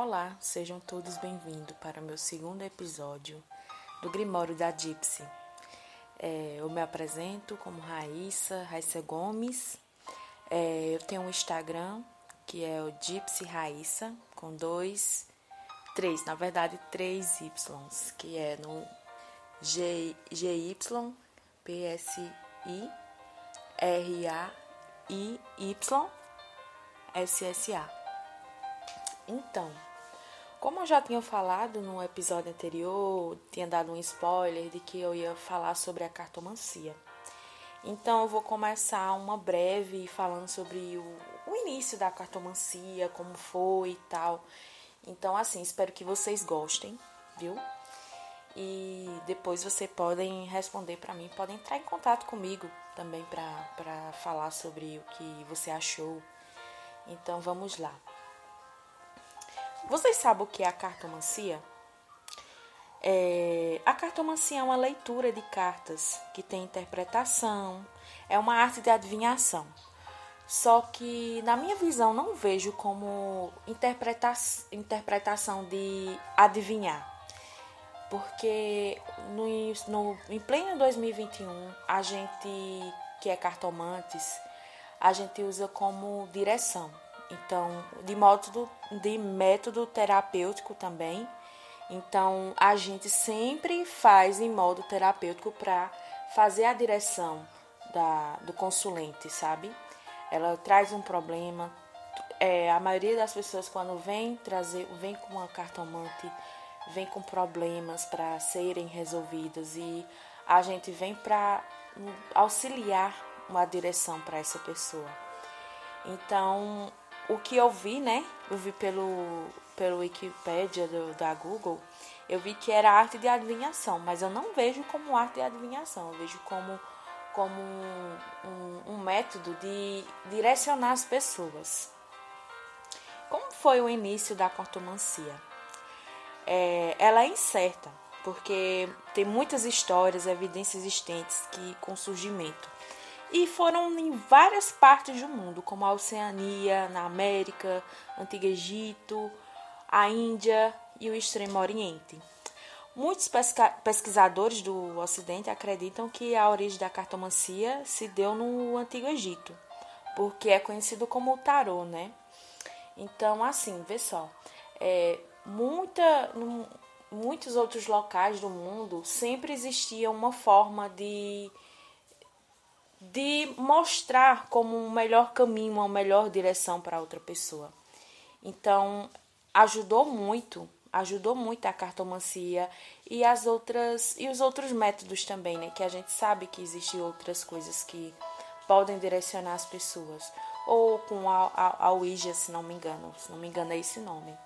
Olá, sejam todos bem-vindos para o meu segundo episódio do Grimório da Gypsy. É, eu me apresento como Raíssa, Raíssa Gomes. É, eu tenho um Instagram que é o Gypsy Raíssa, com dois, três, na verdade, três Ys, que é no G, GY, PSI, RAI, Y, SSA. Então, como eu já tinha falado no episódio anterior, tinha dado um spoiler de que eu ia falar sobre a cartomancia. Então eu vou começar uma breve falando sobre o, o início da cartomancia, como foi e tal. Então, assim, espero que vocês gostem, viu? E depois vocês podem responder para mim, podem entrar em contato comigo também para falar sobre o que você achou. Então vamos lá. Vocês sabem o que é a cartomancia? É, a cartomancia é uma leitura de cartas que tem interpretação, é uma arte de adivinhação. Só que, na minha visão, não vejo como interpreta interpretação de adivinhar. Porque no, no, em pleno 2021, a gente que é cartomantes, a gente usa como direção. Então, de método, de método terapêutico também. Então, a gente sempre faz em modo terapêutico para fazer a direção da, do consulente, sabe? Ela traz um problema. É, a maioria das pessoas, quando vem trazer, vem com uma cartomante, vem com problemas para serem resolvidos e a gente vem para auxiliar uma direção para essa pessoa. Então, o que eu vi, né? Eu vi pelo, pelo Wikipedia do, da Google, eu vi que era arte de adivinhação, mas eu não vejo como arte de adivinhação, eu vejo como, como um, um, método de direcionar as pessoas. Como foi o início da cartomancia? É, ela é incerta, porque tem muitas histórias, evidências existentes que com surgimento e foram em várias partes do mundo, como a Oceania, na América, Antigo Egito, a Índia e o Extremo Oriente. Muitos pesquisadores do Ocidente acreditam que a origem da cartomancia se deu no Antigo Egito, porque é conhecido como o tarô, né? Então, assim, vê só, é, muita, muitos outros locais do mundo sempre existia uma forma de de mostrar como um melhor caminho, uma melhor direção para outra pessoa. Então, ajudou muito, ajudou muito a cartomancia e as outras e os outros métodos também, né, que a gente sabe que existem outras coisas que podem direcionar as pessoas, ou com a, a, a Ouija, se não me engano, se não me engano é esse nome,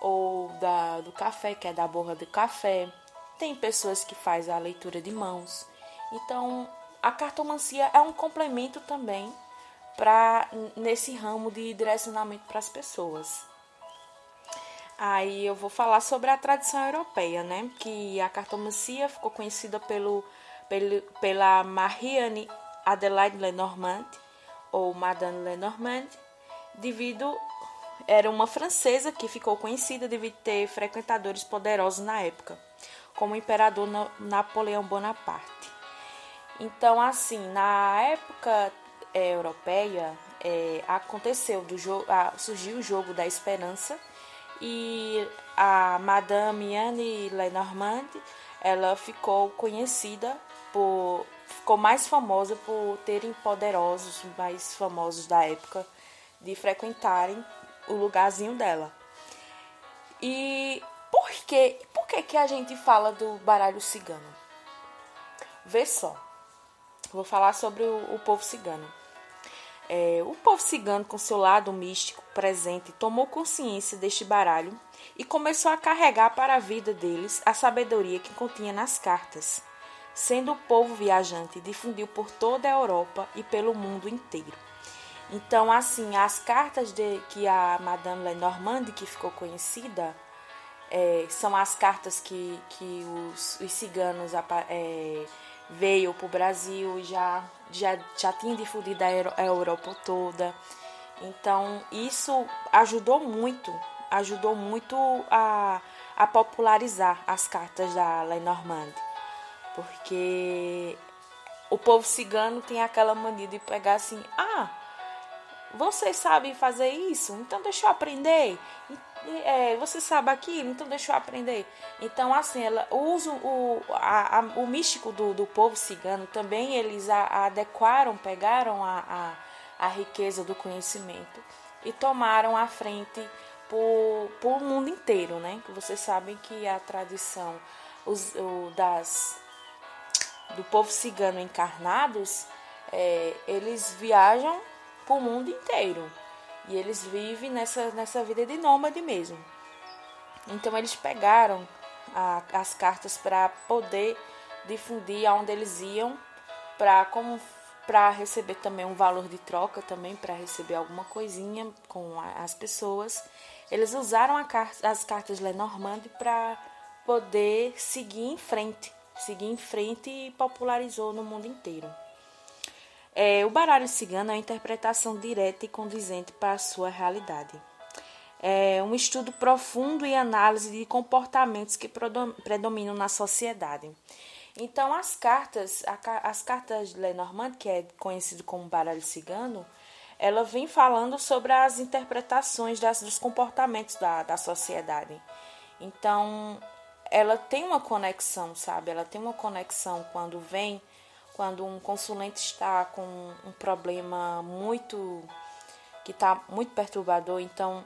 ou da do café, que é da borra do café. Tem pessoas que faz a leitura de mãos. Então, a cartomancia é um complemento também para nesse ramo de direcionamento para as pessoas. Aí eu vou falar sobre a tradição europeia, né? Que a cartomancia ficou conhecida pelo, pelo pela Marianne Adelaide Lenormand ou Madame Lenormand, devido era uma francesa que ficou conhecida devido ter frequentadores poderosos na época, como o imperador Napoleão Bonaparte. Então, assim, na época é, europeia, é, aconteceu do jogo, surgiu o jogo da esperança e a Madame Anne Lenormand, ela ficou conhecida por ficou mais famosa por terem poderosos mais famosos da época de frequentarem o lugarzinho dela. E por que, por que que a gente fala do baralho cigano? Vê só. Vou falar sobre o, o povo cigano. É, o povo cigano, com seu lado místico presente, tomou consciência deste baralho e começou a carregar para a vida deles a sabedoria que continha nas cartas. Sendo o povo viajante, difundiu por toda a Europa e pelo mundo inteiro. Então, assim, as cartas de que a Madame Lenormand, que ficou conhecida, é, são as cartas que, que os, os ciganos é, veio para o Brasil e já, já, já tinha difundido a Europa toda. Então, isso ajudou muito ajudou muito a, a popularizar as cartas da Lenormand, porque o povo cigano tem aquela mania de pegar assim, ah, você sabe fazer isso? Então deixa eu aprender. É, você sabe aquilo? Então deixa eu aprender. Então, assim, ela usa o, a, a, o místico do, do povo cigano também, eles a, adequaram, pegaram a, a, a riqueza do conhecimento e tomaram a frente por, por o mundo inteiro, né? Que vocês sabem que a tradição os, o, das do povo cigano encarnados, é, eles viajam para o mundo inteiro. E eles vivem nessa, nessa vida de nômade mesmo. Então eles pegaram a, as cartas para poder difundir aonde eles iam, para como para receber também um valor de troca também para receber alguma coisinha com as pessoas. Eles usaram as cartas Lenormand para poder seguir em frente, seguir em frente e popularizou no mundo inteiro. É, o baralho cigano é uma interpretação direta e condizente para a sua realidade. É um estudo profundo e análise de comportamentos que predominam na sociedade. Então, as cartas, as cartas de Lenormand, que é conhecido como baralho cigano, ela vem falando sobre as interpretações das, dos comportamentos da, da sociedade. Então, ela tem uma conexão, sabe? Ela tem uma conexão quando vem quando um consulente está com um problema muito que está muito perturbador, então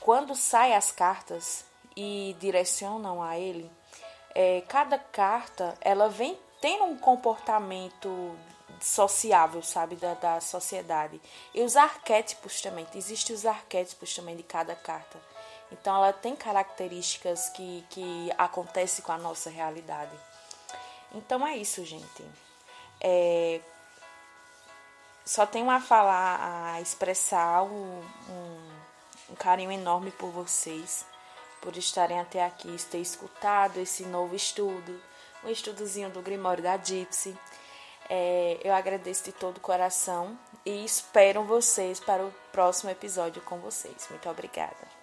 quando sai as cartas e direcionam a ele, é, cada carta ela vem tendo um comportamento sociável, sabe, da, da sociedade. E os arquétipos também, existem os arquétipos também de cada carta. Então ela tem características que, que acontecem com a nossa realidade. Então é isso, gente. É, só tenho a falar, a expressar um, um, um, carinho enorme por vocês, por estarem até aqui, ter escutado esse novo estudo, um estudozinho do Grimório da Gypsy. É, eu agradeço de todo o coração e espero vocês para o próximo episódio com vocês. Muito obrigada.